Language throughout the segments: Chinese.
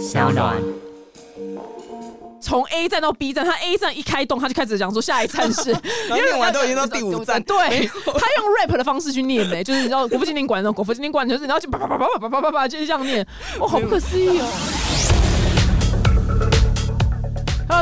小暖。从 A 站到 B 站，他 A 站一开动，他就开始讲说下一站是，因为念完都已经到第五站，对他用 rap 的方式去念呢，就是你知道国父纪念馆那种国父纪念馆，就是你要去叭叭叭叭叭叭叭叭就是这样念，哇，好不可思议哦。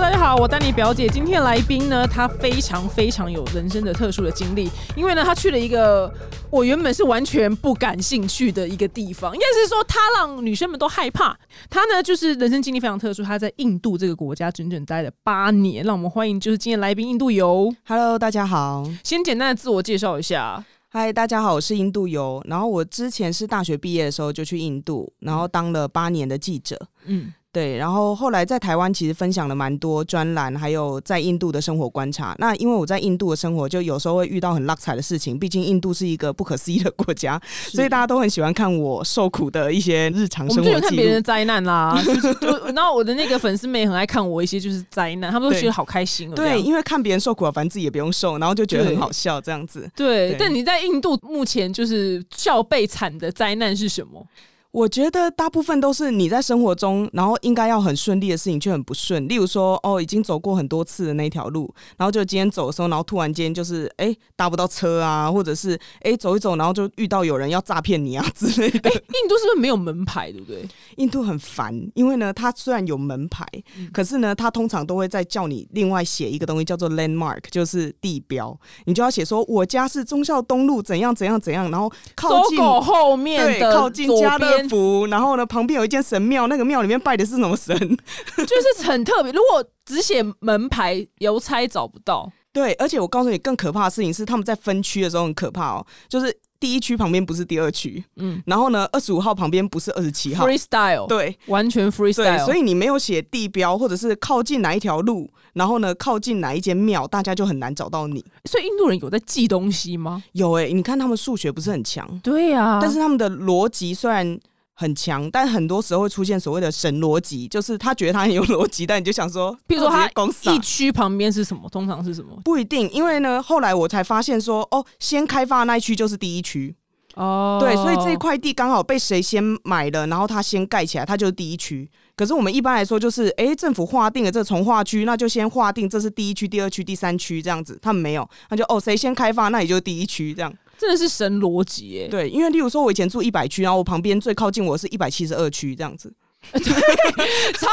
Hello，大家好，我丹尼表姐。今天来宾呢，她非常非常有人生的特殊的经历，因为呢，她去了一个我原本是完全不感兴趣的一个地方，应该是说她让女生们都害怕。她呢，就是人生经历非常特殊，她在印度这个国家整整待了八年。让我们欢迎就是今天来宾印度游。Hello，大家好，先简单的自我介绍一下。嗨，大家好，我是印度游。然后我之前是大学毕业的时候就去印度，然后当了八年的记者。嗯。对，然后后来在台湾其实分享了蛮多专栏，还有在印度的生活观察。那因为我在印度的生活，就有时候会遇到很拉彩的事情。毕竟印度是一个不可思议的国家，所以大家都很喜欢看我受苦的一些日常生活。我们就看别人的灾难啦，就然后我的那个粉丝们也很爱看我一些就是灾难，他们都觉得好开心。对，因为看别人受苦，反正自己也不用受，然后就觉得很好笑这样子。对，但你在印度目前就是笑被惨的灾难是什么？我觉得大部分都是你在生活中，然后应该要很顺利的事情却很不顺。例如说，哦，已经走过很多次的那条路，然后就今天走的时候，然后突然间就是哎搭不到车啊，或者是哎走一走，然后就遇到有人要诈骗你啊之类的。印度是不是没有门牌，对不对？印度很烦，因为呢，它虽然有门牌，可是呢，它通常都会再叫你另外写一个东西，叫做 landmark，就是地标。你就要写说，我家是忠孝东路怎样怎样怎样，然后靠近后面的靠近家乐。福，然后呢，旁边有一间神庙，那个庙里面拜的是什么神？就是很特别。如果只写门牌，邮差找不到。对，而且我告诉你，更可怕的事情是，他们在分区的时候很可怕哦。就是第一区旁边不是第二区，嗯，然后呢，二十五号旁边不是二十七号，freestyle，对，完全 freestyle。所以你没有写地标，或者是靠近哪一条路，然后呢，靠近哪一间庙，大家就很难找到你。所以印度人有在记东西吗？有哎，你看他们数学不是很强，对呀，但是他们的逻辑虽然。很强，但很多时候会出现所谓的神逻辑，就是他觉得他很有逻辑，但你就想说，比如说他一区旁边是什么，通常是什么？不一定，因为呢，后来我才发现说，哦，先开发那一区就是第一区，哦，对，所以这一块地刚好被谁先买了，然后他先盖起来，它就是第一区。可是我们一般来说就是，哎，政府划定了这从化区，那就先划定这是第一区、第二区、第三区这样子。他们没有，那就哦，谁先开发，那也就是第一区这样。真的是神逻辑耶！对，因为例如说，我以前住一百区，然后我旁边最靠近我是一百七十二区这样子，对，超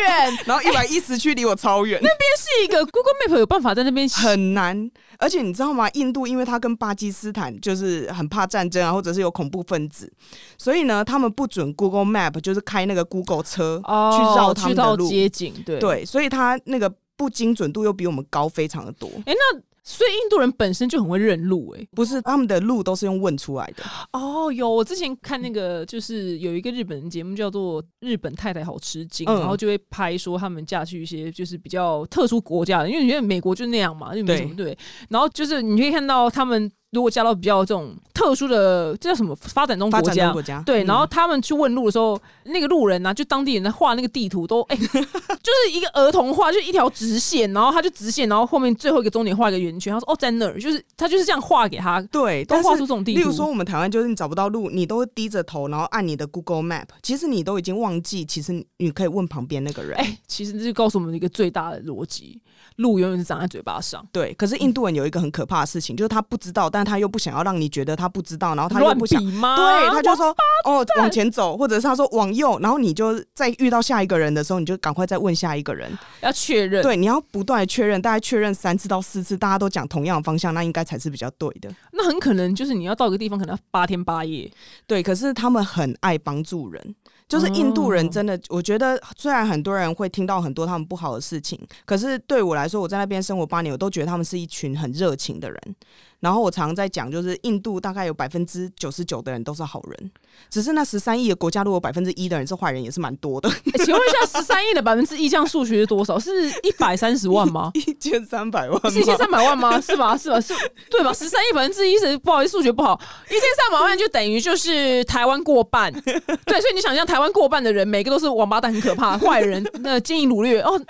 远。然后一百一十区离我超远，那边是一个 Google Map 有办法在那边很难。而且你知道吗？印度因为它跟巴基斯坦就是很怕战争啊，或者是有恐怖分子，所以呢，他们不准 Google Map 就是开那个 Google 车去绕他们的路街景，对对，所以它那个不精准度又比我们高非常的多。哎，那。所以印度人本身就很会认路，哎，不是他们的路都是用问出来的。哦，有我之前看那个，就是有一个日本节目叫做《日本太太好吃惊》，然后就会拍说他们嫁去一些就是比较特殊国家的，因为你觉得美国就那样嘛，就没什么对。然后就是你可以看到他们。如果加到比较这种特殊的，这叫什么发展中国家？国家对，然后他们去问路的时候，那个路人呢，就当地人在画那个地图，都哎，就是一个儿童画，就一条直线，然后他就直线，然后后面最后一个终点画一个圆圈。他说：“哦，在那儿。”就是他就是这样画给他。对，都画出这种地图。例如说，我们台湾就是你找不到路，你都低着头，然后按你的 Google Map，其实你都已经忘记，其实你可以问旁边那个人。哎，其实这就告诉我们一个最大的逻辑。路永远是长在嘴巴上。对，可是印度人有一个很可怕的事情，就是他不知道，但他又不想要让你觉得他不知道，然后他又不想。对，他就说哦，往前走，或者是他说往右，然后你就在遇到下一个人的时候，你就赶快再问下一个人，要确认。对，你要不断的确认，大概确认三次到四次，大家都讲同样的方向，那应该才是比较对的。那很可能就是你要到一个地方，可能要八天八夜。对，可是他们很爱帮助人。就是印度人真的，我觉得虽然很多人会听到很多他们不好的事情，可是对我来说，我在那边生活八年，我都觉得他们是一群很热情的人。然后我常常在讲，就是印度大概有百分之九十九的人都是好人，只是那十三亿的国家，如果百分之一的人是坏人，也是蛮多的。请问一下，十三亿的百分之一，这样数学是多少？是一百三十万吗？一千三百万？是一千三百万吗？是吧？是吧？是，对吧？十三亿百分之一是不好意思，数学不好，一千三百万就等于就是台湾过半。对，所以你想象台湾过半的人，每个都是王八蛋，很可怕，坏人，那奸淫掳掠哦。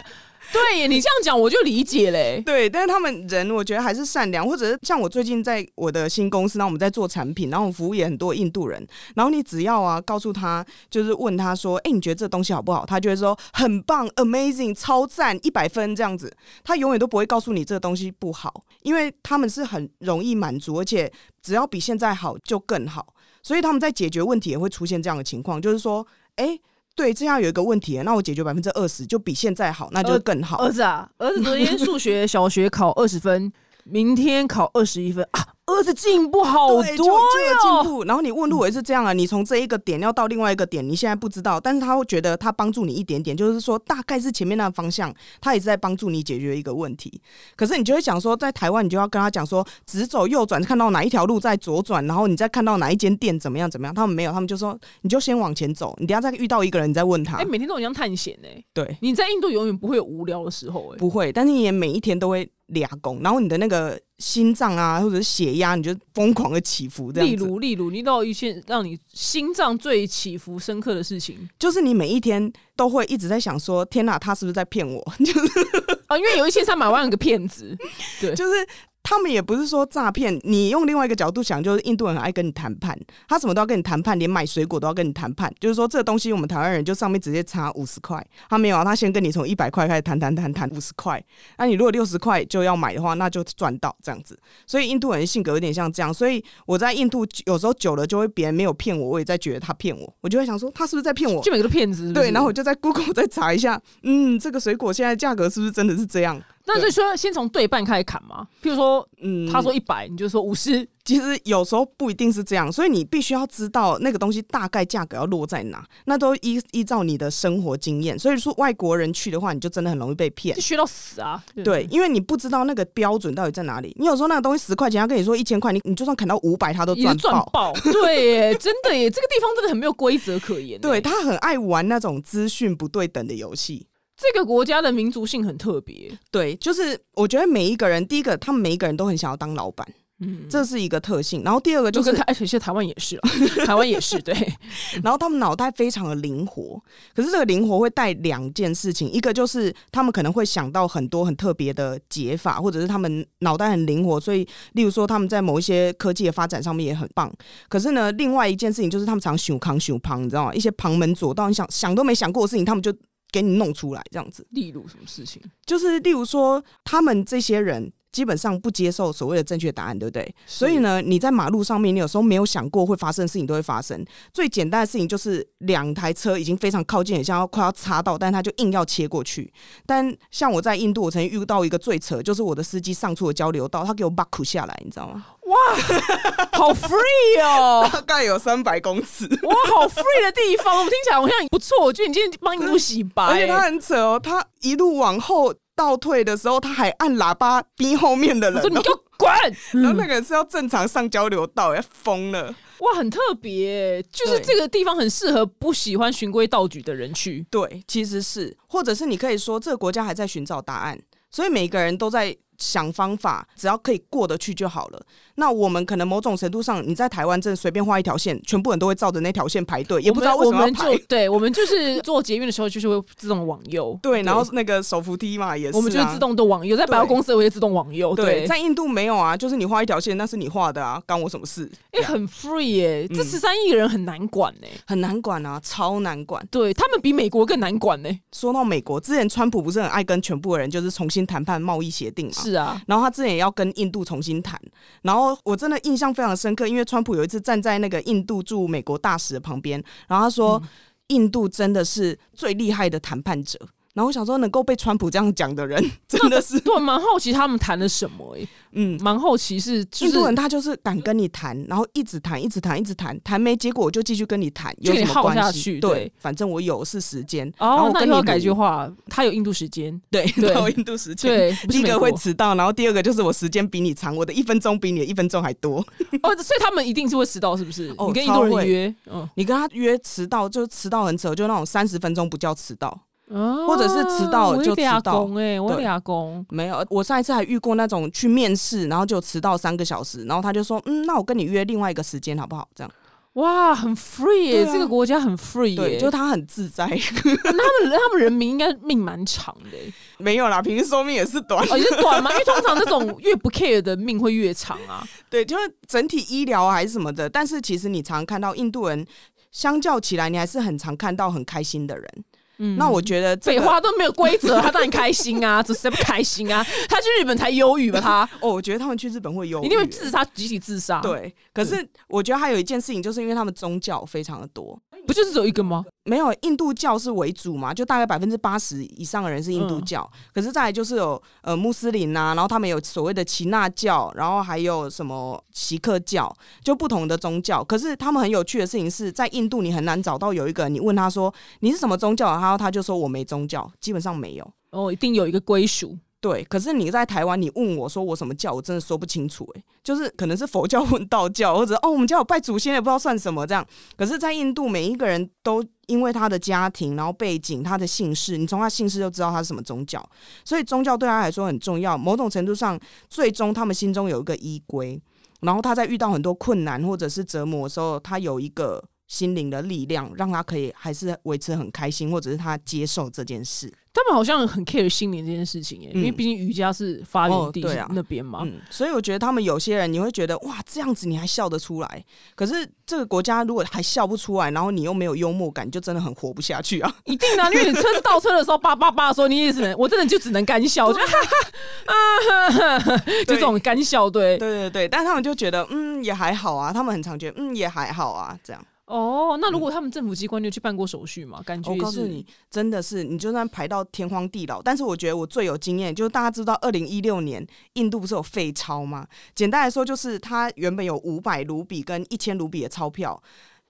对你这样讲我就理解嘞。对，但是他们人我觉得还是善良，或者是像我最近在我的新公司，然后我们在做产品，然后我们服务也很多印度人，然后你只要啊告诉他，就是问他说，哎，你觉得这东西好不好？他就会说很棒，amazing，超赞，一百分这样子。他永远都不会告诉你这个东西不好，因为他们是很容易满足，而且只要比现在好就更好，所以他们在解决问题也会出现这样的情况，就是说，哎。对，这样有一个问题，那我解决百分之二十，就比现在好，那就更好。儿子啊，儿子昨天数学小学考二十分，明天考二十一分啊。儿子进步好多呀！进步，然后你问路也是这样啊。你从这一个点要到另外一个点，你现在不知道，但是他会觉得他帮助你一点点，就是说大概是前面那个方向，他也是在帮助你解决一个问题。可是你就会想说，在台湾你就要跟他讲说，直走右转，看到哪一条路在左转，然后你再看到哪一间店怎么样怎么样。他们没有，他们就说你就先往前走，你等下再遇到一个人，你再问他。哎，每天都很像探险呢。对，你在印度永远不会有无聊的时候，哎，不会，但是你也每一天都会。俩拱，然后你的那个心脏啊，或者是血压，你就疯狂的起伏。这样例如，例如，你到一些让你心脏最起伏深刻的事情，就是你每一天都会一直在想说：天哪，他是不是在骗我？就是啊，因为有一千三百万有个骗子，对，就是。他们也不是说诈骗，你用另外一个角度想，就是印度人很爱跟你谈判，他什么都要跟你谈判，连买水果都要跟你谈判。就是说，这个东西我们台湾人就上面直接差五十块，他没有啊，他先跟你从一百块开始谈谈谈谈五十块。那你如果六十块就要买的话，那就赚到这样子。所以印度人性格有点像这样，所以我在印度有时候久了就会别人没有骗我，我也在觉得他骗我，我就会想说他是不是在骗我？就每个骗子对，然后我就在 Google 再查一下，嗯，这个水果现在价格是不是真的是这样？那就说先从对半开始砍嘛，譬如说，嗯，他说一百，你就说五十。其实有时候不一定是这样，所以你必须要知道那个东西大概价格要落在哪，那都依依照你的生活经验。所以说外国人去的话，你就真的很容易被骗，学到死啊！对，因为你不知道那个标准到底在哪里。你有时候那个东西十块钱，他跟你说一千块，你你就算砍到五百，他都赚爆。对，耶，真的耶，这个地方真的很没有规则可言。对他很爱玩那种资讯不对等的游戏。这个国家的民族性很特别，对，就是我觉得每一个人，第一个，他们每一个人都很想要当老板，嗯，这是一个特性。然后第二个就是，而且其实 台湾也是，台湾也是对。然后他们脑袋非常的灵活，可是这个灵活会带两件事情，一个就是他们可能会想到很多很特别的解法，或者是他们脑袋很灵活，所以例如说他们在某一些科技的发展上面也很棒。可是呢，另外一件事情就是他们常想康想胖，你知道吗？一些旁门左道，你想想都没想过的事情，他们就。给你弄出来这样子，例如什么事情？就是例如说，他们这些人基本上不接受所谓的正确答案，对不对？所以呢，你在马路上面，你有时候没有想过会发生的事情都会发生。最简单的事情就是两台车已经非常靠近，很像要快要擦到，但他就硬要切过去。但像我在印度，我曾经遇到一个最扯，就是我的司机上错交流道，他给我 buck 下来，你知道吗？哇，好 free 哦，大概有三百公尺。哇，好 free 的地方，我听起来好像不错。我觉得你今天帮印度洗白，而且他很扯哦，他一路往后倒退的时候，他还按喇叭逼后面的人，说你给我滚。然后那个人是要正常上交流道，要疯了。哇，很特别，就是这个地方很适合不喜欢循规蹈矩的人去。对，其实是，或者是你可以说，这个国家还在寻找答案，所以每个人都在。想方法，只要可以过得去就好了。那我们可能某种程度上，你在台湾真的随便画一条线，全部人都会照着那条线排队，也不知道为什么要排。对，我们就是做捷运的时候，就是会自动往右。对，然后那个手扶梯嘛，也是，我们就自动都往右。在百货公司我也会自动往右。对，在印度没有啊，就是你画一条线，那是你画的啊，关我什么事？哎，很 free 耶，这十三亿人很难管呢，很难管啊，超难管。对他们比美国更难管呢。说到美国，之前川普不是很爱跟全部的人就是重新谈判贸易协定嘛？是啊，然后他之前也要跟印度重新谈，然后我真的印象非常深刻，因为川普有一次站在那个印度驻美国大使的旁边，然后他说，印度真的是最厉害的谈判者。然后我想说，能够被川普这样讲的人，真的是对，蛮好奇他们谈了什么诶。嗯，蛮好奇是印度人，他就是敢跟你谈，然后一直谈，一直谈，一直谈，谈没结果我就继续跟你谈，有什么关系？对，反正我有是时间。哦，那你要改句话，他有印度时间，对，有印度时间。对，第一个会迟到，然后第二个就是我时间比你长，我的一分钟比你的一分钟还多。哦，所以他们一定是会迟到，是不是？你跟印度人约，嗯，你跟他约迟到就迟到很扯，就那种三十分钟不叫迟到。或者是迟到就迟到，哎，我俩工没有。我上一次还遇过那种去面试，然后就迟到三个小时，然后他就说，嗯，那我跟你约另外一个时间好不好？这样，哇，很 free 耶！这个国家很 free 耶，就他很自在。他们他们人民应该命蛮长的，没有啦，平均寿命也是短，也是短嘛。因为通常这种越不 care 的命会越长啊。对，就是整体医疗还是什么的。但是其实你常看到印度人，相较起来，你还是很常看到很开心的人。嗯，那我觉得废话都没有规则，他当然开心啊，只是不开心啊？他去日本才忧郁吧？他 哦，我觉得他们去日本会忧郁，一定会自杀，集体自杀。对，可是我觉得还有一件事情，就是因为他们宗教非常的多。不就是只有一个吗？没有，印度教是为主嘛，就大概百分之八十以上的人是印度教。可是再来就是有呃穆斯林呐，然后他们有所谓的耆那教，然后还有什么锡克教，就不同的宗教。可是他们很有趣的事情是在印度，你很难找到有一个人，你问他说你是什么宗教，然后他就说我没宗教，基本上没有。哦，一定有一个归属。对，可是你在台湾，你问我说我什么教，我真的说不清楚。哎，就是可能是佛教问道教，或者哦，我们家有拜祖先，也不知道算什么这样。可是，在印度，每一个人都因为他的家庭，然后背景，他的姓氏，你从他姓氏就知道他是什么宗教。所以，宗教对他来说很重要。某种程度上，最终他们心中有一个依归。然后他在遇到很多困难或者是折磨的时候，他有一个心灵的力量，让他可以还是维持很开心，或者是他接受这件事。他们好像很 care 心灵这件事情，耶，因为毕竟瑜伽是发源地那边嘛，所以我觉得他们有些人你会觉得哇，这样子你还笑得出来，可是这个国家如果还笑不出来，然后你又没有幽默感，就真的很活不下去啊！一定啊，因为你车子倒车的时候叭叭叭的时候，你也只能，我真的就只能干笑，就哈哈啊，就这种干笑，对，对对对，但他们就觉得嗯也还好啊，他们很常觉得嗯也还好啊，这样。哦，那如果他们政府机关就去办过手续嘛？感觉我告诉你，真的是你就算排到天荒地老，但是我觉得我最有经验，就是大家知道，二零一六年印度不是有废钞吗？简单来说，就是它原本有五百卢比跟一千卢比的钞票，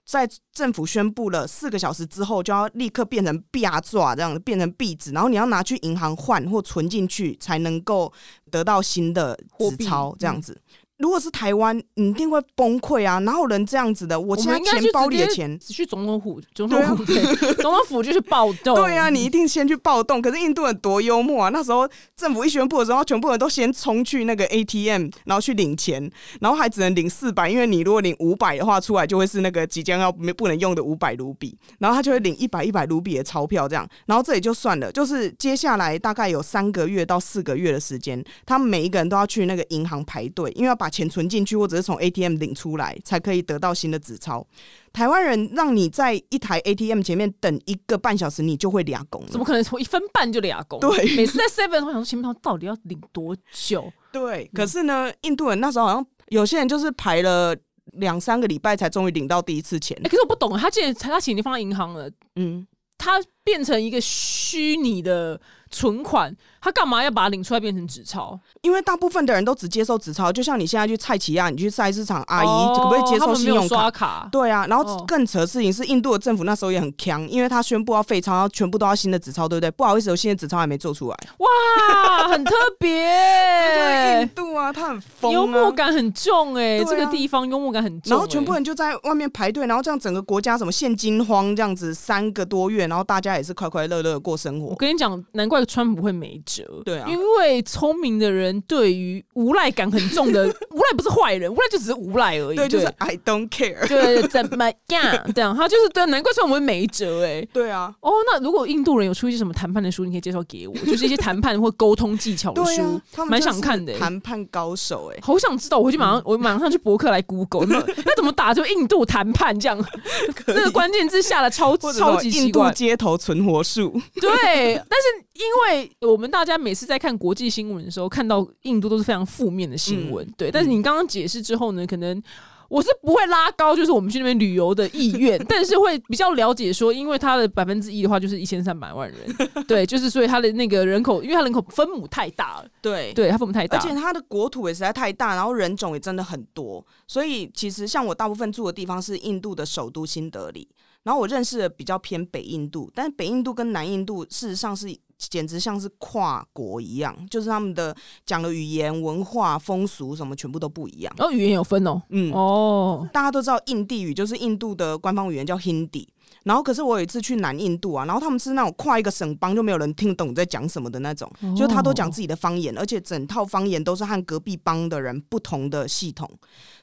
在政府宣布了四个小时之后，就要立刻变成币抓这样变成币纸，然后你要拿去银行换或存进去，才能够得到新的纸钞这样子。如果是台湾，你一定会崩溃啊！哪有人这样子的？我现在钱包里的钱，去总统府，总统府，总统府就是暴动。对啊，你一定先去暴动。可是印度人多幽默啊！那时候政府一宣布的时候，全部人都先冲去那个 ATM，然后去领钱，然后还只能领四百，因为你如果领五百的话，出来就会是那个即将要没不能用的五百卢比，然后他就会领一百一百卢比的钞票这样。然后这也就算了，就是接下来大概有三个月到四个月的时间，他们每一个人都要去那个银行排队，因为要把把钱存进去，或者是从 ATM 领出来，才可以得到新的纸钞。台湾人让你在一台 ATM 前面等一个半小时，你就会俩工？怎么可能从一分半就俩工？对，每次在 Seven 我想说，前面到底要领多久？对，可是呢，印度人那时候好像有些人就是排了两三个礼拜，才终于领到第一次钱。可是我不懂，他既然他钱已经放在银行了，嗯，他变成一个虚拟的。存款，他干嘛要把它领出来变成纸钞？因为大部分的人都只接受纸钞，就像你现在去菜奇亚，你去菜市场，阿姨可不可以接受信用卡？对啊，然后更扯的事情是，印度的政府那时候也很强，因为他宣布要废钞，全部都要新的纸钞，对不对？不好意思，我新的纸钞还没做出来。哇，很特别，印度啊，他很疯，幽默感很重哎，这个地方幽默感很重。然后全部人就在外面排队，然后这样整个国家什么现金荒这样子三个多月，然后大家也是快快乐乐过生活。我跟你讲，难怪。川普会没辙，对啊，因为聪明的人对于无赖感很重的，无赖不是坏人，无赖就只是无赖而已，对，就是 I don't care，对，怎么样？这样他就是对，难怪川普会没辙，哎，对啊，哦，那如果印度人有出一些什么谈判的书，你可以介绍给我，就是一些谈判或沟通技巧的书，蛮想看的，谈判高手，哎，好想知道，我回去马上，我马上去博客来 Google，那那怎么打就印度谈判这样？那个关键字下的超超级印度街头存活术，对，但是。因为我们大家每次在看国际新闻的时候，看到印度都是非常负面的新闻，对。但是你刚刚解释之后呢，可能我是不会拉高，就是我们去那边旅游的意愿，但是会比较了解说，因为它的百分之一的话就是一千三百万人，对，就是所以它的那个人口，因为它人口分母太大了，对，对，它分母太大，而且它的国土也实在太大，然后人种也真的很多，所以其实像我大部分住的地方是印度的首都新德里，然后我认识的比较偏北印度，但是北印度跟南印度事实上是。简直像是跨国一样，就是他们的讲的语言、文化、风俗什么全部都不一样。哦，语言有分哦，嗯，哦，大家都知道印地语就是印度的官方语言叫 Hindi，然后可是我有一次去南印度啊，然后他们是那种跨一个省邦就没有人听懂在讲什么的那种，就他都讲自己的方言，而且整套方言都是和隔壁邦的人不同的系统，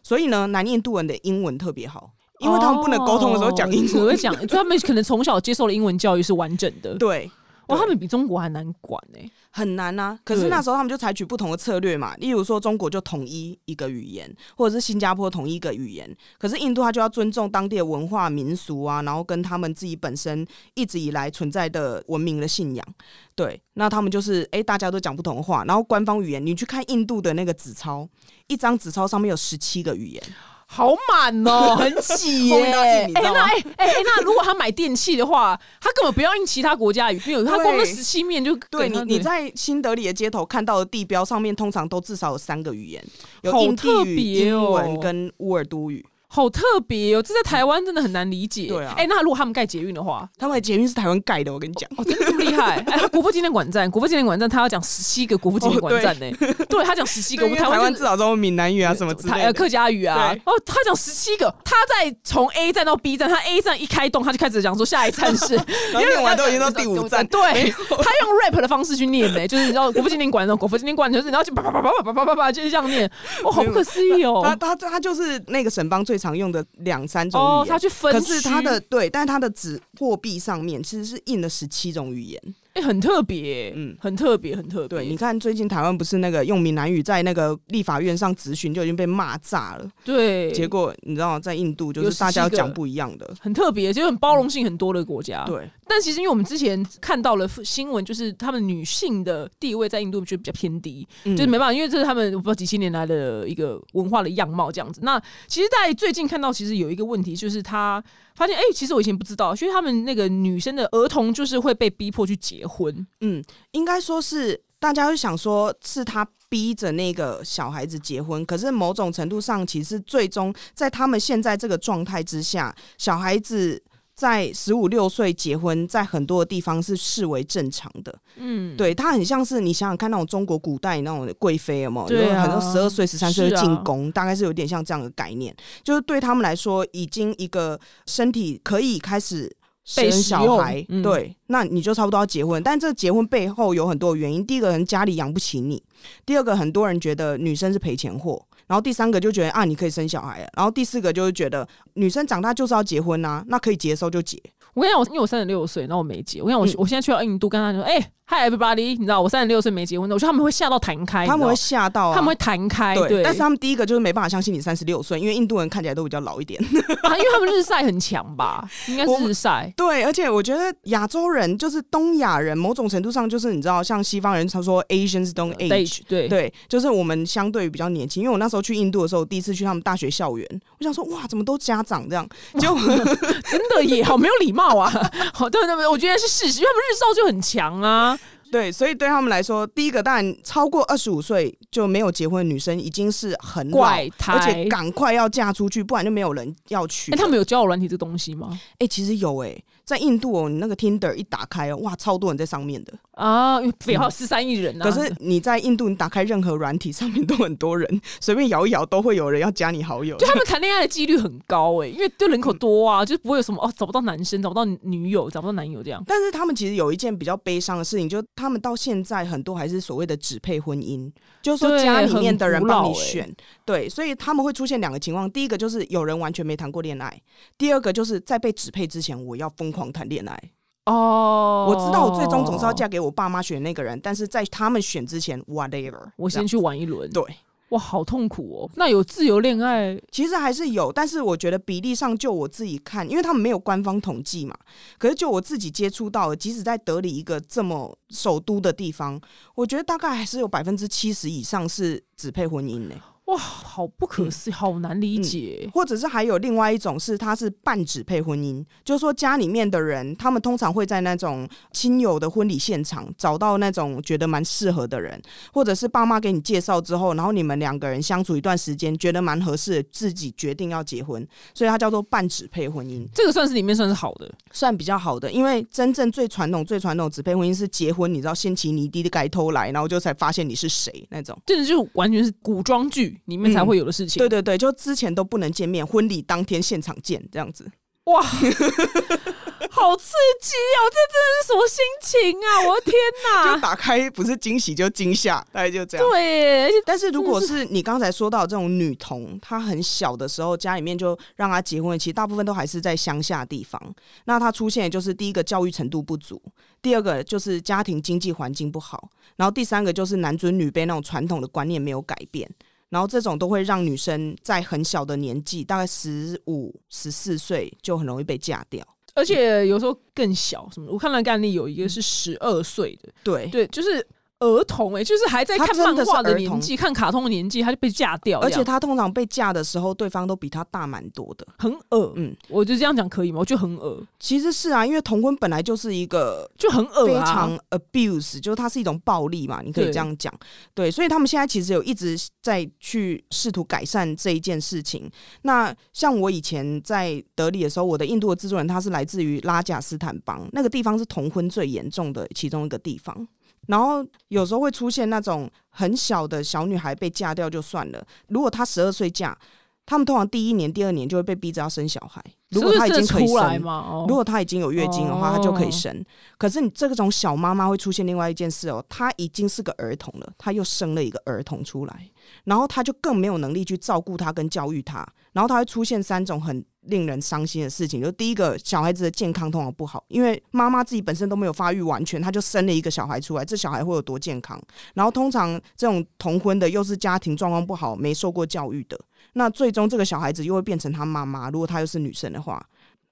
所以呢，南印度人的英文特别好。因为他们不能沟通的时候讲英文，会讲，他们可能从小接受的英文教育是完整的。对。哇，他们比中国还难管哎，很难啊。可是那时候他们就采取不同的策略嘛，例如说中国就统一一个语言，或者是新加坡统一一个语言。可是印度他就要尊重当地的文化民俗啊，然后跟他们自己本身一直以来存在的文明的信仰。对，那他们就是哎，大家都讲不同的话，然后官方语言，你去看印度的那个纸钞，一张纸钞上面有十七个语言。好满哦，很挤耶！哎，那哎哎哎，那如果他买电器的话，他根本不要用其他国家语，他光那十七面就对你你在新德里的街头看到的地标上面，通常都至少有三个语言，有印地语、英文跟乌尔都语。好特别哦，这在台湾真的很难理解。对啊，哎，那如果他们盖捷运的话，他们的捷运是台湾盖的，我跟你讲，哦，真的这么厉害。哎，国父纪念馆站，国父纪念馆站，他要讲十七个国父纪念馆站呢。对他讲十七个，我们台湾至少都闽南语啊，什么台客家语啊。哦，他讲十七个，他在从 A 站到 B 站，他 A 站一开动，他就开始讲说下一站是，念完都已经到第五站。对，他用 rap 的方式去念呢，就是你知道国父纪念馆那种国父纪念馆，就是然后就叭叭叭叭叭叭叭叭就是这样念。哦，好不可思议哦。他他他就是那个沈邦最常用的两。三种语言，他去分，可是他的对，但是他的纸货币上面其实是印了十七种语言。哎，很特别，嗯，很特别，很特别。你看，最近台湾不是那个用闽南语在那个立法院上质询，就已经被骂炸了。对，结果你知道，在印度就是大家讲不一样的，很特别，就很包容性很多的国家。对，但其实因为我们之前看到了新闻，就是他们女性的地位在印度就比较偏低，就是没办法，因为这是他们不知道几千年来的一个文化的样貌这样子。那其实，在最近看到，其实有一个问题，就是他。发现哎，其实我以前不知道，其实他们那个女生的儿童就是会被逼迫去结婚。嗯，应该说是大家会想说是他逼着那个小孩子结婚，可是某种程度上，其实最终在他们现在这个状态之下，小孩子。在十五六岁结婚，在很多的地方是视为正常的。嗯，对，他很像是你想想看那种中国古代那种贵妃，有没有？很多十二岁、十三岁就进宫，大概是有点像这样的概念。就是对他们来说，已经一个身体可以开始生小孩，对，那你就差不多要结婚。但这结婚背后有很多原因。第一个人家里养不起你，第二个很多人觉得女生是赔钱货。然后第三个就觉得啊，你可以生小孩。然后第四个就是觉得女生长大就是要结婚呐，那可以结的时候就结。我跟你讲，我因为我三十六岁，那我没结。我跟你讲，我我现在去到印度，跟他说，哎。Hi everybody，你知道我三十六岁没结婚的，我觉得他们会吓到弹开，他们会吓到，他们会弹开。对，但是他们第一个就是没办法相信你三十六岁，因为印度人看起来都比较老一点，因为他们日晒很强吧？应该是日晒。对，而且我觉得亚洲人就是东亚人，某种程度上就是你知道，像西方人他说 Asians don't age，对对，就是我们相对于比较年轻。因为我那时候去印度的时候，第一次去他们大学校园，我想说哇，怎么都家长这样？就真的也好没有礼貌啊！好，对对对，我觉得是事实，因为他们日照就很强啊。对，所以对他们来说，第一个当然超过二十五岁就没有结婚的女生已经是很怪胎，而且赶快要嫁出去，不然就没有人要娶。哎，他们有交友软体这东西吗？哎，其实有哎。在印度哦，你那个 Tinder 一打开哦，哇，超多人在上面的啊，有好十三亿人啊。可是你在印度，你打开任何软体，上面都很多人，随便摇一摇都会有人要加你好友。就他们谈恋爱的几率很高哎，因为就人口多啊，就是不会有什么哦找不到男生、找不到女友、找不到男友这样。但是他们其实有一件比较悲伤的事情，就他们到现在很多还是所谓的只配婚姻，就是说家里面的人帮你选。对，所以他们会出现两个情况，第一个就是有人完全没谈过恋爱，第二个就是在被指配之前，我要疯狂谈恋爱。哦，我知道我最终总是要嫁给我爸妈选那个人，但是在他们选之前，whatever，我先去玩一轮。对，哇，好痛苦哦。那有自由恋爱，其实还是有，但是我觉得比例上，就我自己看，因为他们没有官方统计嘛。可是就我自己接触到的，即使在德里一个这么首都的地方，我觉得大概还是有百分之七十以上是只配婚姻呢。哇，好不可思议，好难理解。或者是还有另外一种是，他是半指配婚姻，就是说家里面的人，他们通常会在那种亲友的婚礼现场找到那种觉得蛮适合的人，或者是爸妈给你介绍之后，然后你们两个人相处一段时间，觉得蛮合适，自己决定要结婚，所以它叫做半指配婚姻。这个算是里面算是好的，算比较好的，因为真正最传统、最传统指配婚姻是结婚，你知道先起你弟的盖偷来，然后就才发现你是谁那种，这个就完全是古装剧。里面才会有的事情。对对对，就之前都不能见面，婚礼当天现场见这样子。哇，好刺激哦！这真的是什么心情啊？我的天哪！就打开不是惊喜就惊吓，大概就这样。对，但是如果是你刚才说到这种女童，她很小的时候家里面就让她结婚，其实大部分都还是在乡下地方。那她出现就是第一个教育程度不足，第二个就是家庭经济环境不好，然后第三个就是男尊女卑那种传统的观念没有改变。然后这种都会让女生在很小的年纪，大概十五、十四岁就很容易被嫁掉，而且有时候更小。什么？我看到案例有一个是十二岁的，对对，就是。儿童哎，就是还在看漫画的年纪，看卡通的年纪，他就被嫁掉。而且他通常被嫁的时候，对方都比他大蛮多的，很恶。嗯，我就这样讲可以吗？我觉得很恶。其实是啊，因为同婚本来就是一个就很恶，非常 abuse，就是它是一种暴力嘛，你可以这样讲。对，所以他们现在其实有一直在去试图改善这一件事情。那像我以前在德里的时候，我的印度的制作人他是来自于拉贾斯坦邦，那个地方是同婚最严重的其中一个地方。然后有时候会出现那种很小的小女孩被嫁掉就算了，如果她十二岁嫁，他们通常第一年、第二年就会被逼着要生小孩。如果他已经可以生，如果他已经有月经的话，他就可以生。可是你这种小妈妈会出现另外一件事哦，她已经是个儿童了，她又生了一个儿童出来，然后她就更没有能力去照顾她跟教育他，然后她会出现三种很。令人伤心的事情，就第一个小孩子的健康通常不好，因为妈妈自己本身都没有发育完全，她就生了一个小孩出来，这小孩会有多健康？然后通常这种同婚的又是家庭状况不好、没受过教育的，那最终这个小孩子又会变成他妈妈。如果他又是女生的话。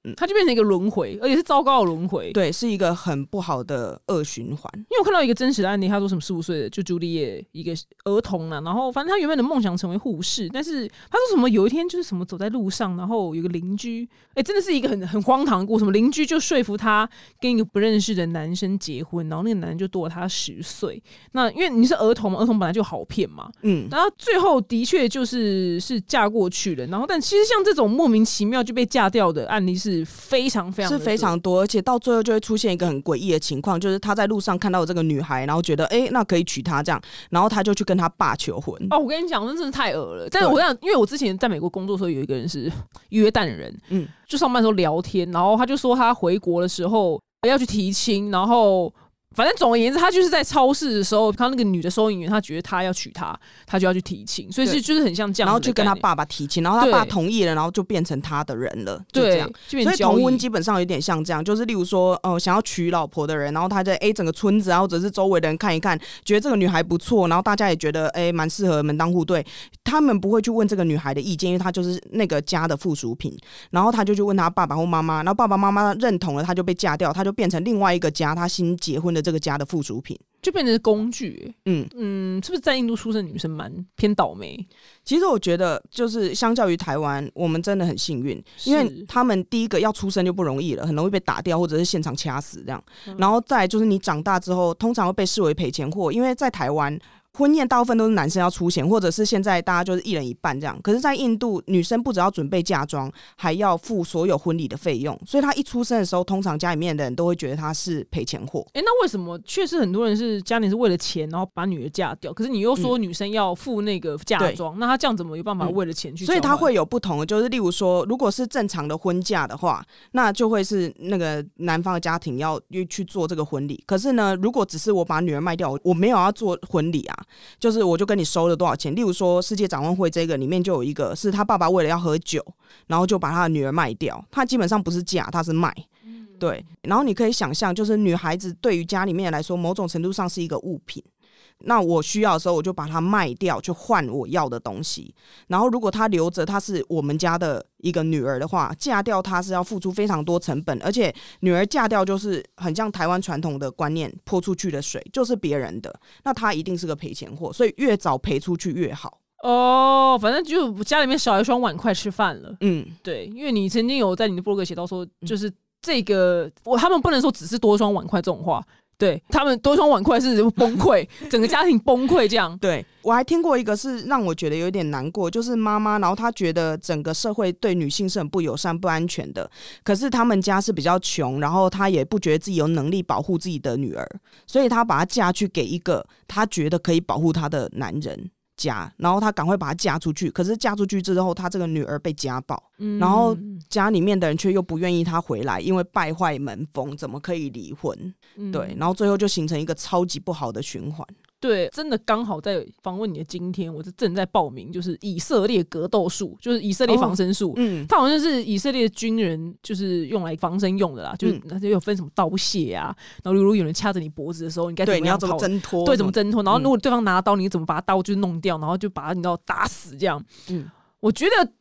嗯，它就变成一个轮回，而且是糟糕的轮回。对，是一个很不好的恶循环。因为我看到一个真实的案例，他说什么十五岁的就朱丽叶一个儿童呢，然后反正他原本的梦想成为护士，但是他说什么有一天就是什么走在路上，然后有个邻居，哎，真的是一个很很荒唐的故事。什么邻居就说服他跟一个不认识的男生结婚，然后那个男人就多了他十岁。那因为你是儿童嘛，儿童本来就好骗嘛，嗯，然后最后的确就是是嫁过去了。然后但其实像这种莫名其妙就被嫁掉的案例是。是非常非常是非常多，而且到最后就会出现一个很诡异的情况，就是他在路上看到这个女孩，然后觉得哎，那可以娶她这样，然后他就去跟他爸求婚。哦，我跟你讲，那真的太恶了。但是我想，因为我之前在美国工作的时候，有一个人是约旦人，嗯，就上班时候聊天，然后他就说他回国的时候要去提亲，然后。反正总而言之，他就是在超市的时候，看到那个女的收银员，她觉得他要娶她，他就要去提亲，所以是就是很像这样，然后去跟他爸爸提亲，然后他爸同意了，然后就变成他的人了，就这样。所以同婚基本上有点像这样，就是例如说，哦，想要娶老婆的人，然后他在 A 整个村子啊，或者是周围的人看一看，觉得这个女孩不错，然后大家也觉得哎蛮适合门当户对，他们不会去问这个女孩的意见，因为她就是那个家的附属品，然后他就去问他爸爸或妈妈，然后爸爸妈妈认同了，他就被嫁掉，他就变成另外一个家，他新结婚的这个家的附属。品就变成工具，嗯嗯，是不是在印度出生女生蛮偏倒霉？其实我觉得，就是相较于台湾，我们真的很幸运，因为他们第一个要出生就不容易了，很容易被打掉或者是现场掐死这样，然后再就是你长大之后，通常会被视为赔钱货，因为在台湾。婚宴大部分都是男生要出钱，或者是现在大家就是一人一半这样。可是，在印度，女生不只要准备嫁妆，还要付所有婚礼的费用。所以，她一出生的时候，通常家里面的人都会觉得她是赔钱货。哎，那为什么确实很多人是家里是为了钱，然后把女儿嫁掉？可是你又说女生要付那个嫁妆，那她这样怎么有办法为了钱去？所以，她会有不同的，就是例如说，如果是正常的婚嫁的话，那就会是那个男方的家庭要去做这个婚礼。可是呢，如果只是我把女儿卖掉，我没有要做婚礼啊。就是我就跟你收了多少钱，例如说世界展望会这个里面就有一个是他爸爸为了要喝酒，然后就把他的女儿卖掉，他基本上不是嫁，他是卖，对。然后你可以想象，就是女孩子对于家里面来说，某种程度上是一个物品。那我需要的时候，我就把它卖掉，去换我要的东西。然后，如果她留着，她是我们家的一个女儿的话，嫁掉她是要付出非常多成本，而且女儿嫁掉就是很像台湾传统的观念，泼出去的水就是别人的，那她一定是个赔钱货，所以越早赔出去越好。哦，反正就家里面少一双碗筷吃饭了。嗯，对，因为你曾经有在你的博客写到说，就是这个我他们不能说只是多双碗筷这种话。对他们多双碗筷是崩溃，整个家庭崩溃这样。对我还听过一个是让我觉得有点难过，就是妈妈，然后她觉得整个社会对女性是很不友善、不安全的。可是他们家是比较穷，然后她也不觉得自己有能力保护自己的女儿，所以她把她嫁去给一个她觉得可以保护她的男人。家，然后他赶快把她嫁出去。可是嫁出去之后，他这个女儿被家暴，然后家里面的人却又不愿意她回来，因为败坏门风，怎么可以离婚？对，然后最后就形成一个超级不好的循环。对，真的刚好在访问你的今天，我是正在报名，就是以色列格斗术，就是以色列防身术。嗯，它好像是以色列军人就是用来防身用的啦，就是那就有分什么刀械啊，然后如果有人掐着你脖子的时候，你该对你要怎么挣脱？对，怎么挣脱？然后如果对方拿刀，你怎么把刀就弄掉？然后就把他你知道打死这样。嗯，我觉得。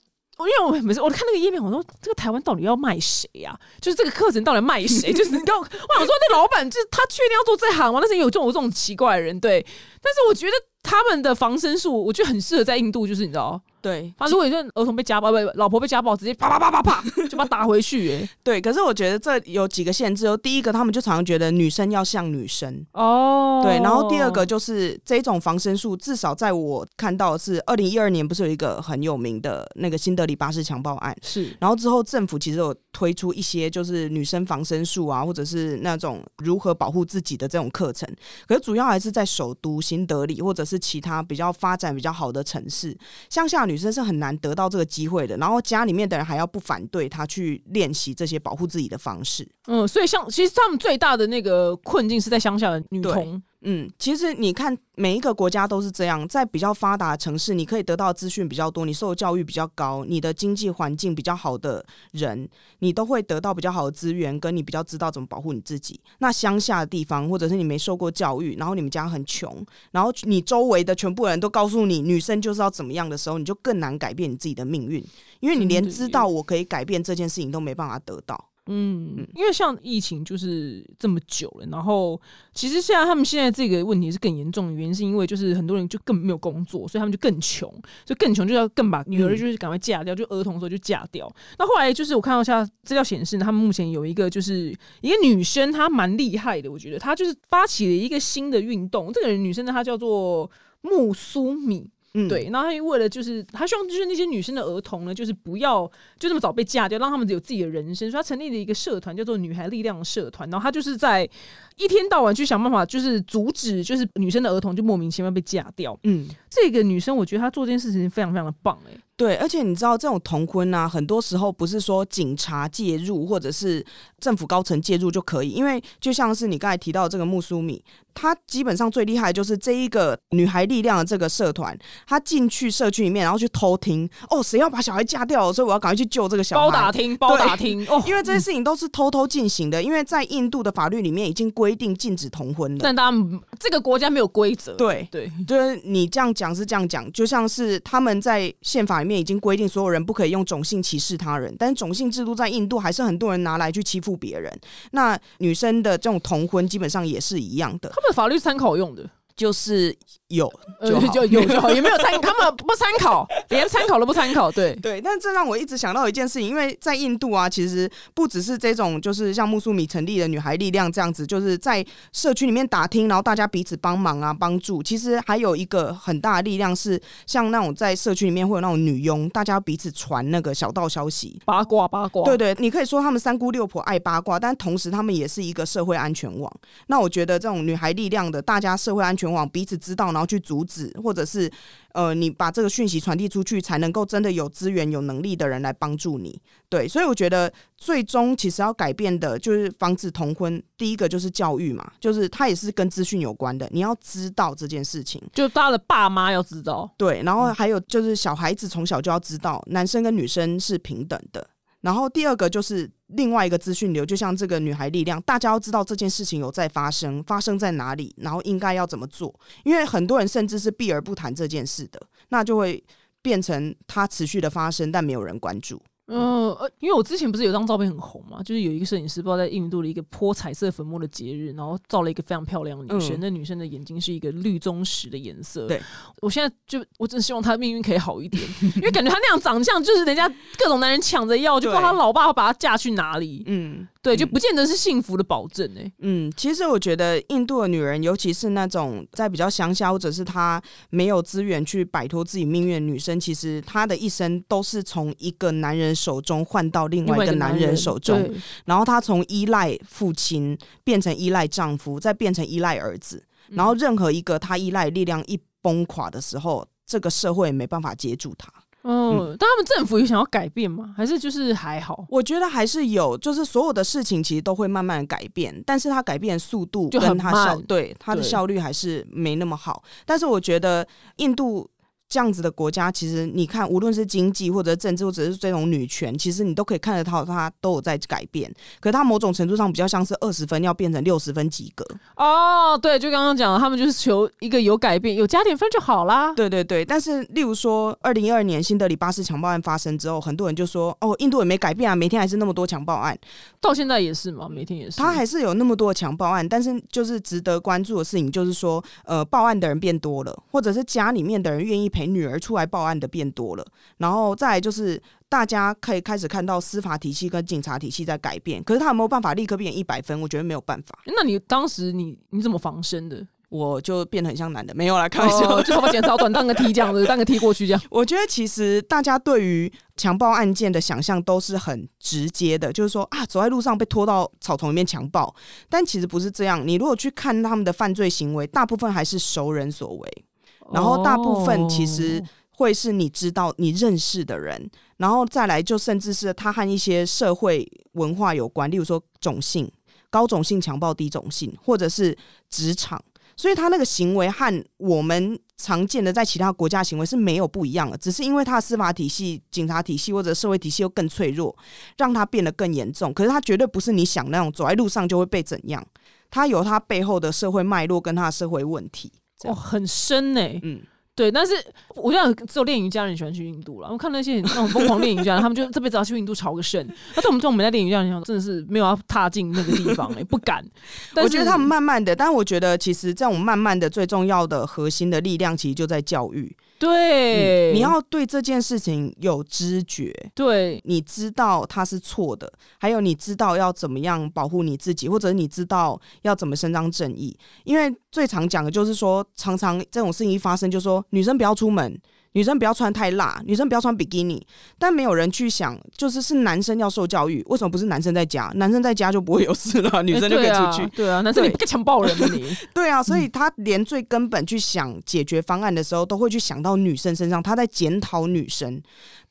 因为我每次我看那个页面，我说这个台湾到底要卖谁呀？就是这个课程到底卖谁？就是你知道，我想说那老板就是他确定要做这行吗？但是有这种这种奇怪的人，对。但是我觉得他们的防身术，我觉得很适合在印度，就是你知道。对，如果有儿童被家暴，不老婆被家暴，直接啪啪啪啪啪就把他打回去。哎，对。可是我觉得这有几个限制哦。第一个，他们就常常觉得女生要像女生哦。对。然后第二个就是这种防身术，至少在我看到是二零一二年，不是有一个很有名的那个新德里巴士强暴案？是。然后之后政府其实有推出一些就是女生防身术啊，或者是那种如何保护自己的这种课程。可是主要还是在首都新德里或者是其他比较发展比较好的城市，乡下女生是很难得。到这个机会的，然后家里面的人还要不反对她去练习这些保护自己的方式。嗯，所以像其实他们最大的那个困境是在乡下的女童。嗯，其实你看每一个国家都是这样，在比较发达的城市，你可以得到资讯比较多，你受教育比较高，你的经济环境比较好的人，你都会得到比较好的资源，跟你比较知道怎么保护你自己。那乡下的地方，或者是你没受过教育，然后你们家很穷，然后你周围的全部人都告诉你女生就是要怎么样的时候，你就更难改变你自己的命运，因为你连知道我可以改变这件事情都没办法得到。嗯，因为像疫情就是这么久了，然后其实现在他们现在这个问题是更严重的原因，是因为就是很多人就更没有工作，所以他们就更穷，就更穷就要更把女儿就是赶快嫁掉，就儿童时候就嫁掉。那后来就是我看到下资料显示，他们目前有一个就是一个女生，她蛮厉害的，我觉得她就是发起了一个新的运动。这个人女生呢，她叫做木苏米。嗯，对，然后他为了就是他希望就是那些女生的儿童呢，就是不要就这么早被嫁掉，让他们有自己的人生，所以他成立了一个社团，叫做女孩力量社团。然后他就是在一天到晚去想办法，就是阻止就是女生的儿童就莫名其妙被嫁掉。嗯，这个女生我觉得她做这件事情非常非常的棒，哎。对，而且你知道这种同婚啊，很多时候不是说警察介入或者是政府高层介入就可以，因为就像是你刚才提到这个穆苏米，他基本上最厉害就是这一个女孩力量的这个社团，他进去社区里面，然后去偷听哦，谁要把小孩嫁掉，所以我要赶快去救这个小孩。包打听，包打听 哦，因为这些事情都是偷偷进行的，因为在印度的法律里面已经规定禁止同婚了，但他们这个国家没有规则。对对，就是你这样讲是这样讲，就像是他们在宪法里面。已经规定所有人不可以用种姓歧视他人，但是种姓制度在印度还是很多人拿来去欺负别人。那女生的这种同婚基本上也是一样的，他们法律参考用的。就是有就有就好，也没有参，他们不参考，连参考都不参考。对 对，但这让我一直想到一件事情，因为在印度啊，其实不只是这种，就是像穆苏米成立的女孩力量这样子，就是在社区里面打听，然后大家彼此帮忙啊，帮助。其实还有一个很大的力量是，像那种在社区里面会有那种女佣，大家彼此传那个小道消息，八卦八卦。对对，你可以说他们三姑六婆爱八卦，但同时他们也是一个社会安全网。那我觉得这种女孩力量的，大家社会安全。往彼此知道，然后去阻止，或者是呃，你把这个讯息传递出去，才能够真的有资源、有能力的人来帮助你。对，所以我觉得最终其实要改变的就是防止同婚。第一个就是教育嘛，就是它也是跟资讯有关的，你要知道这件事情，就他的爸妈要知道。对，然后还有就是小孩子从小就要知道，男生跟女生是平等的。然后第二个就是另外一个资讯流，就像这个女孩力量，大家要知道这件事情有在发生，发生在哪里，然后应该要怎么做。因为很多人甚至是避而不谈这件事的，那就会变成它持续的发生，但没有人关注。嗯，呃，因为我之前不是有张照片很红嘛，就是有一个摄影师不知道在印度的一个泼彩色粉末的节日，然后照了一个非常漂亮的女生，那女生的眼睛是一个绿棕石的颜色。对，我现在就我真希望她的命运可以好一点，因为感觉她那样长相，就是人家各种男人抢着要，就不知道她老爸要把她嫁去哪里。嗯。对，就不见得是幸福的保证哎。嗯，其实我觉得印度的女人，尤其是那种在比较乡下，或者是她没有资源去摆脱自己命运的女生，其实她的一生都是从一个男人手中换到另外一个男人手中，然后她从依赖父亲变成依赖丈夫，再变成依赖儿子，然后任何一个她依赖力量一崩垮的时候。这个社会没办法接住他。嗯，但他们政府有想要改变吗？还是就是还好？我觉得还是有，就是所有的事情其实都会慢慢改变，但是它改变速度跟它效对它的效率还是没那么好。但是我觉得印度。这样子的国家，其实你看，无论是经济或者政治，或者是这种女权，其实你都可以看得到，它都有在改变。可是它某种程度上比较像是二十分要变成六十分及格。哦，对，就刚刚讲，他们就是求一个有改变，有加点分就好啦。对对对，但是例如说，二零一二年新德里巴士强暴案发生之后，很多人就说，哦，印度也没改变啊，每天还是那么多强暴案，到现在也是嘛，每天也是。他还是有那么多的强暴案，但是就是值得关注的事情，就是说，呃，报案的人变多了，或者是家里面的人愿意陪女儿出来报。案的变多了，然后再来就是大家可以开始看到司法体系跟警察体系在改变，可是他有没有办法立刻变一百分？我觉得没有办法。那你当时你你怎么防身的？我就变得很像男的，没有啦，开玩笑，就头发剪超短，当个 T 这样子，当个 T 过去这样。我觉得其实大家对于强暴案件的想象都是很直接的，就是说啊，走在路上被拖到草丛里面强暴，但其实不是这样。你如果去看他们的犯罪行为，大部分还是熟人所为，然后大部分其实。会是你知道、你认识的人，然后再来就甚至是他和一些社会文化有关，例如说种姓、高种姓强暴低种姓，或者是职场，所以他那个行为和我们常见的在其他国家行为是没有不一样的，只是因为他的司法体系、警察体系或者社会体系又更脆弱，让他变得更严重。可是他绝对不是你想那种走在路上就会被怎样，他有他背后的社会脉络跟他的社会问题，哦，很深呢，嗯。对，但是我想只有练瑜伽人喜欢去印度了。我看那些那种疯狂练瑜伽，他们就这辈子要去印度朝个圣。但是我们这种没在练瑜伽人，真的是没有要踏进那个地方哎，不敢。但我觉得他们慢慢的，但我觉得其实这种慢慢的最重要的核心的力量，其实就在教育。对，你要对这件事情有知觉，对，你知道它是错的，还有你知道要怎么样保护你自己，或者你知道要怎么伸张正义。因为最常讲的就是说，常常这种事情一发生，就说女生不要出门。女生不要穿太辣，女生不要穿比基尼，但没有人去想，就是是男生要受教育，为什么不是男生在家？男生在家就不会有事了，女生就可以出去。对啊，男生你不该强暴人吗？你 对啊，所以他连最根本去想解决方案的时候，都会去想到女生身上，他在检讨女生。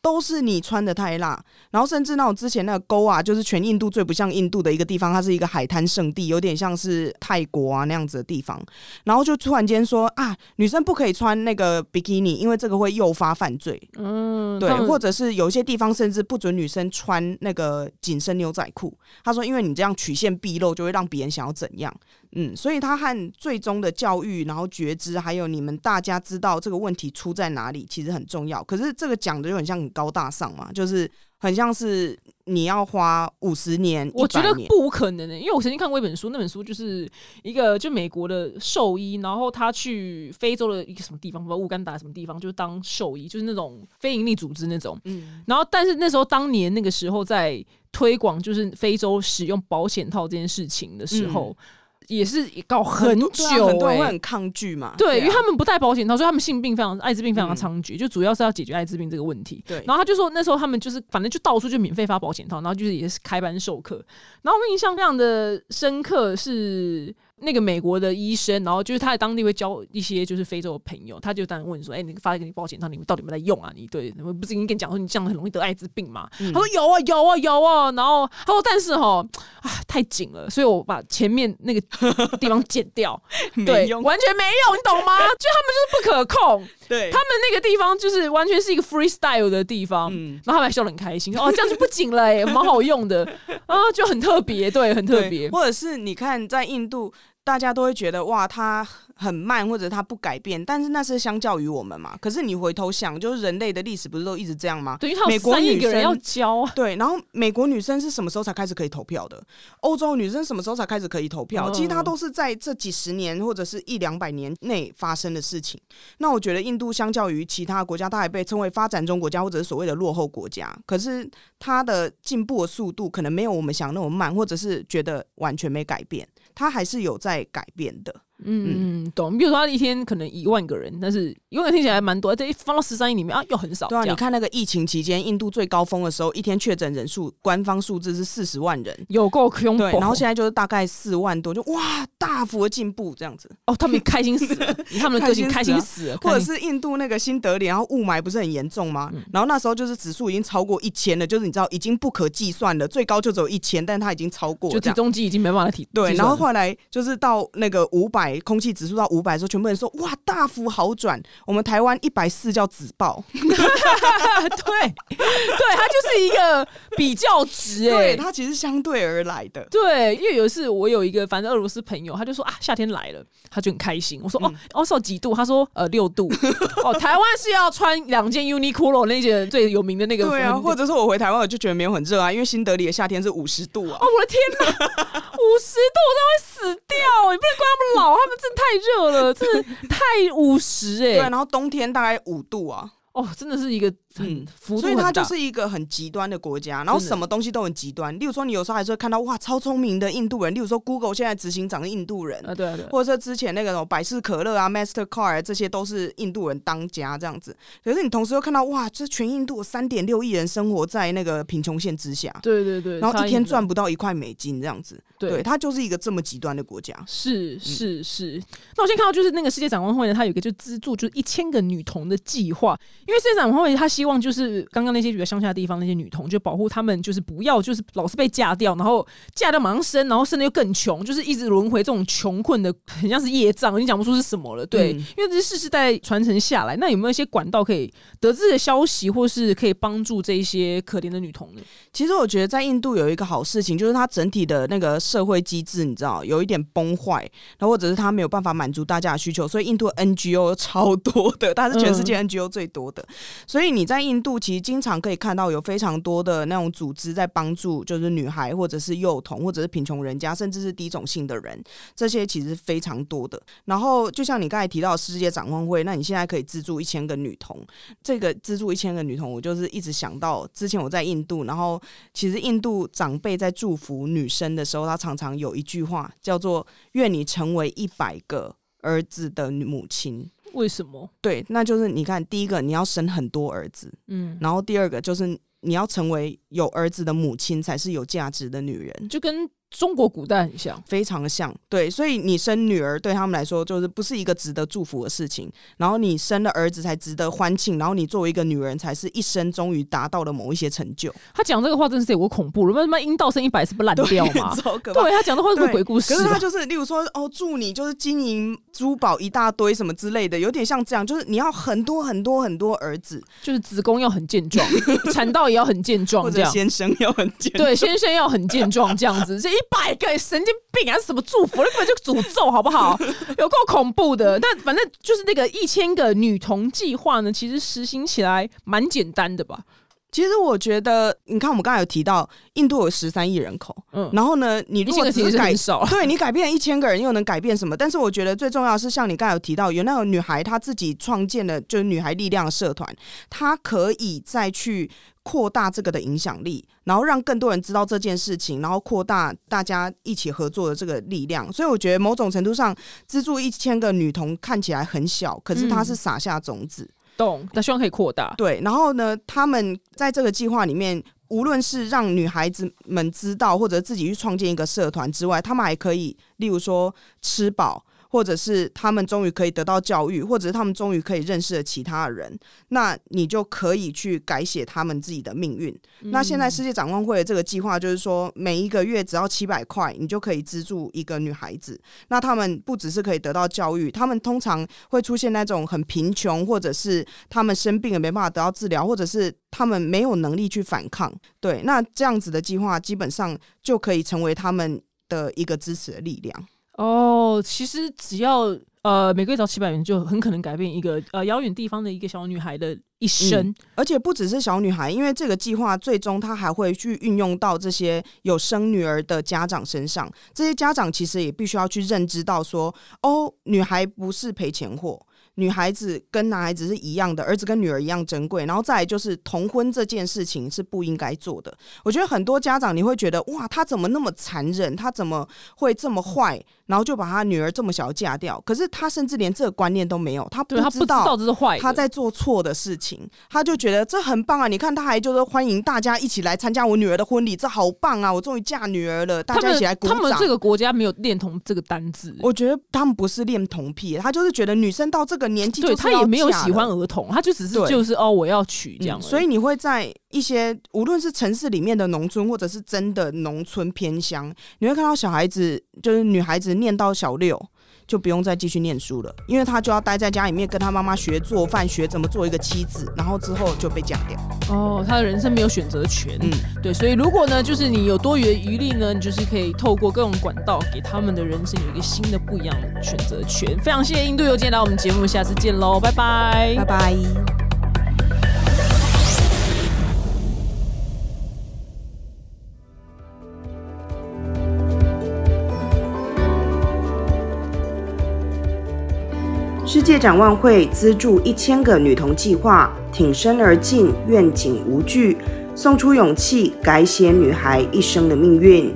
都是你穿的太辣，然后甚至那种之前那个沟啊，就是全印度最不像印度的一个地方，它是一个海滩圣地，有点像是泰国啊那样子的地方。然后就突然间说啊，女生不可以穿那个比基尼，因为这个会诱发犯罪。嗯，对，或者是有些地方甚至不准女生穿那个紧身牛仔裤。他说，因为你这样曲线毕露，就会让别人想要怎样。嗯，所以他和最终的教育，然后觉知，还有你们大家知道这个问题出在哪里，其实很重要。可是这个讲的就很像很高大上嘛，就是很像是你要花五十年，我觉得不可能的，因为我曾经看过一本书，那本书就是一个就美国的兽医，然后他去非洲的一个什么地方，不知道乌干达什么地方，就是当兽医，就是那种非营利组织那种。嗯，然后但是那时候当年那个时候在推广就是非洲使用保险套这件事情的时候。也是搞很久，很多人会很抗拒嘛。对，因为他们不戴保险套，所以他们性病非常、艾滋病非常的猖獗，就主要是要解决艾滋病这个问题。对，然后他就说那时候他们就是反正就到处就免费发保险套，然后就是也是开班授课。然后我印象非常的深刻是。那个美国的医生，然后就是他在当地会交一些就是非洲的朋友，他就当然问说：“哎，你发给你保险套，你们到底有没有在用啊？你对，我不是已经跟你讲说你这样很容易得艾滋病吗？”他说：“有啊，有啊，有啊。”然后他说：“但是哈，啊，太紧了，所以我把前面那个地方剪掉，对，完全没用，你懂吗？就他们就是不可控，对他们那个地方就是完全是一个 freestyle 的地方，然后他们还笑得很开心，哦，这样就不紧了，哎，蛮好用的啊，就很特别，对，很特别，或者是你看在印度。大家都会觉得哇，他很慢，或者他不改变，但是那是相较于我们嘛。可是你回头想，就是人类的历史不是都一直这样吗？对，美国女生要教对，然后美国女生是什么时候才开始可以投票的？欧洲女生什么时候才开始可以投票？其实它都是在这几十年或者是一两百年内发生的事情。那我觉得印度相较于其他国家，它还被称为发展中国家或者是所谓的落后国家。可是它的进步的速度可能没有我们想那么慢，或者是觉得完全没改变。它还是有在改变的，嗯嗯，懂。比如说他一天可能一万个人，但是一万个听起来蛮多，这一放到十三亿里面啊，又很少。对啊，你看那个疫情期间，印度最高峰的时候，一天确诊人数官方数字是四十万人，有够恐怖。对，然后现在就是大概四万多，就哇，大幅的进步这样子。哦，他们开心死了，他们的个性开心死了。或者是印度那个新德里，然后雾霾不是很严重吗？然后那时候就是指数已经超过一千了，就是你知道已经不可计算了，最高就只有一千，但它已经超过，就体重机已经没办法体。对，然后后来就是到那个五百，空气指数到。五百的时候，全部人说哇，大幅好转。我们台湾一百四叫紫爆，对，对，它就是一个比较值，哎，它其实相对而来的。对，因为有一次我有一个反正俄罗斯朋友，他就说啊，夏天来了，他就很开心。我说哦，哦，说几度？他说呃六度。哦，台湾是要穿两件 Uniqlo 那件最有名的那个。对啊，或者说我回台湾我就觉得没有很热啊，因为新德里的夏天是五十度啊。哦，我的天哪，五十度我都会死掉！你不能怪他们老，他们真的太热。了，真的太五十哎！对，然后冬天大概五度啊，哦，真的是一个。嗯，所以它就是一个很极端的国家，然后什么东西都很极端。例如说，你有时候还是会看到哇，超聪明的印度人。例如说，Google 现在执行长是印度人，啊对对，或者说之前那个什么百事可乐啊、Mastercard 这些都是印度人当家这样子。可是你同时又看到哇，这全印度三点六亿人生活在那个贫穷线之下，对对对，然后一天赚不到一块美金这样子，对，它就是一个这么极端的国家。是是是。那我先看到就是那个世界展望会呢，它有一个就资助就是一千个女童的计划，因为世界展望会他希望就是刚刚那些比较乡下地方那些女童，就保护她们，就是不要就是老是被嫁掉，然后嫁掉马上生，然后生的又更穷，就是一直轮回这种穷困的，很像是业障，你讲不出是什么了。对，因为这是世世代传承下来，那有没有一些管道可以得知的消息，或是可以帮助这一些可怜的女童呢？其实我觉得在印度有一个好事情，就是它整体的那个社会机制，你知道有一点崩坏，然后或者是它没有办法满足大家的需求，所以印度 NGO 超多的，它是全世界 NGO 最多的，所以你在印度其实经常可以看到有非常多的那种组织在帮助，就是女孩或者是幼童或者是贫穷人家，甚至是低种姓的人，这些其实非常多的。然后就像你刚才提到世界展望会，那你现在可以资助一千个女童，这个资助一千个女童，我就是一直想到之前我在印度，然后其实印度长辈在祝福女生的时候，他常常有一句话叫做“愿你成为一百个儿子的母亲”。为什么？对，那就是你看，第一个你要生很多儿子，嗯，然后第二个就是你要成为有儿子的母亲，才是有价值的女人，就跟。中国古代很像，非常像，对，所以你生女儿对他们来说就是不是一个值得祝福的事情，然后你生了儿子才值得欢庆，然后你作为一个女人才是一生终于达到了某一些成就。他讲这个话真是有个恐怖，如果他妈阴道生一百是不烂掉吗？对，他讲的话是鬼故事。可是他就是，例如说，哦，祝你就是金银珠宝一大堆什么之类的，有点像这样，就是你要很多很多很多儿子，就是子宫要很健壮，产道也要很健壮，或者先生要很健，对，先生要很健壮，这样子百个神经病还是什么祝福？那根本就诅咒，好不好？有够恐怖的。但反正就是那个一千个女童计划呢，其实实行起来蛮简单的吧。其实我觉得，你看我们刚才有提到，印度有十三亿人口，嗯，然后呢，你如果只改少，对你改变一千个人，又能改变什么？但是我觉得最重要是，像你刚才有提到，有那个女孩她自己创建的，就是女孩力量社团，她可以再去扩大这个的影响力，然后让更多人知道这件事情，然后扩大大家一起合作的这个力量。所以我觉得某种程度上，资助一千个女童看起来很小，可是它是撒下种子。懂？那希望可以扩大。对，然后呢，他们在这个计划里面，无论是让女孩子们知道，或者自己去创建一个社团之外，他们还可以，例如说吃饱。或者是他们终于可以得到教育，或者是他们终于可以认识了其他人，那你就可以去改写他们自己的命运。那现在世界展望会的这个计划就是说，每一个月只要七百块，你就可以资助一个女孩子。那他们不只是可以得到教育，他们通常会出现那种很贫穷，或者是他们生病了没办法得到治疗，或者是他们没有能力去反抗。对，那这样子的计划基本上就可以成为他们的一个支持的力量。哦，其实只要呃每个月找七百元，就很可能改变一个呃遥远地方的一个小女孩的一生。而且不只是小女孩，因为这个计划最终她还会去运用到这些有生女儿的家长身上。这些家长其实也必须要去认知到说，哦，女孩不是赔钱货。女孩子跟男孩子是一样的，儿子跟女儿一样珍贵。然后再来就是同婚这件事情是不应该做的。我觉得很多家长你会觉得哇，他怎么那么残忍？他怎么会这么坏？然后就把他女儿这么小嫁掉？可是他甚至连这个观念都没有，他不知道这是坏，他在做错的事情。他就觉得这很棒啊！你看他还就是欢迎大家一起来参加我女儿的婚礼，这好棒啊！我终于嫁女儿了，大家一起来鼓掌。他们这个国家没有恋童这个单字，我觉得他们不是恋童癖，他就是觉得女生到这个年纪，对他也没有喜欢儿童，他就只是就是哦，我要娶这样。所以你会在一些无论是城市里面的农村，或者是真的农村偏乡，你会看到小孩子就是女孩子念到小六。就不用再继续念书了，因为他就要待在家里面跟他妈妈学做饭，学怎么做一个妻子，然后之后就被嫁掉。哦，他的人生没有选择权。嗯，对，所以如果呢，就是你有多余的余力呢，你就是可以透过各种管道，给他们的人生有一个新的不一样的选择权。非常谢谢印度邮件来我们节目，下次见喽，拜拜，拜拜。世界展望会资助一千个女童计划，挺身而进，愿景无惧，送出勇气，改写女孩一生的命运。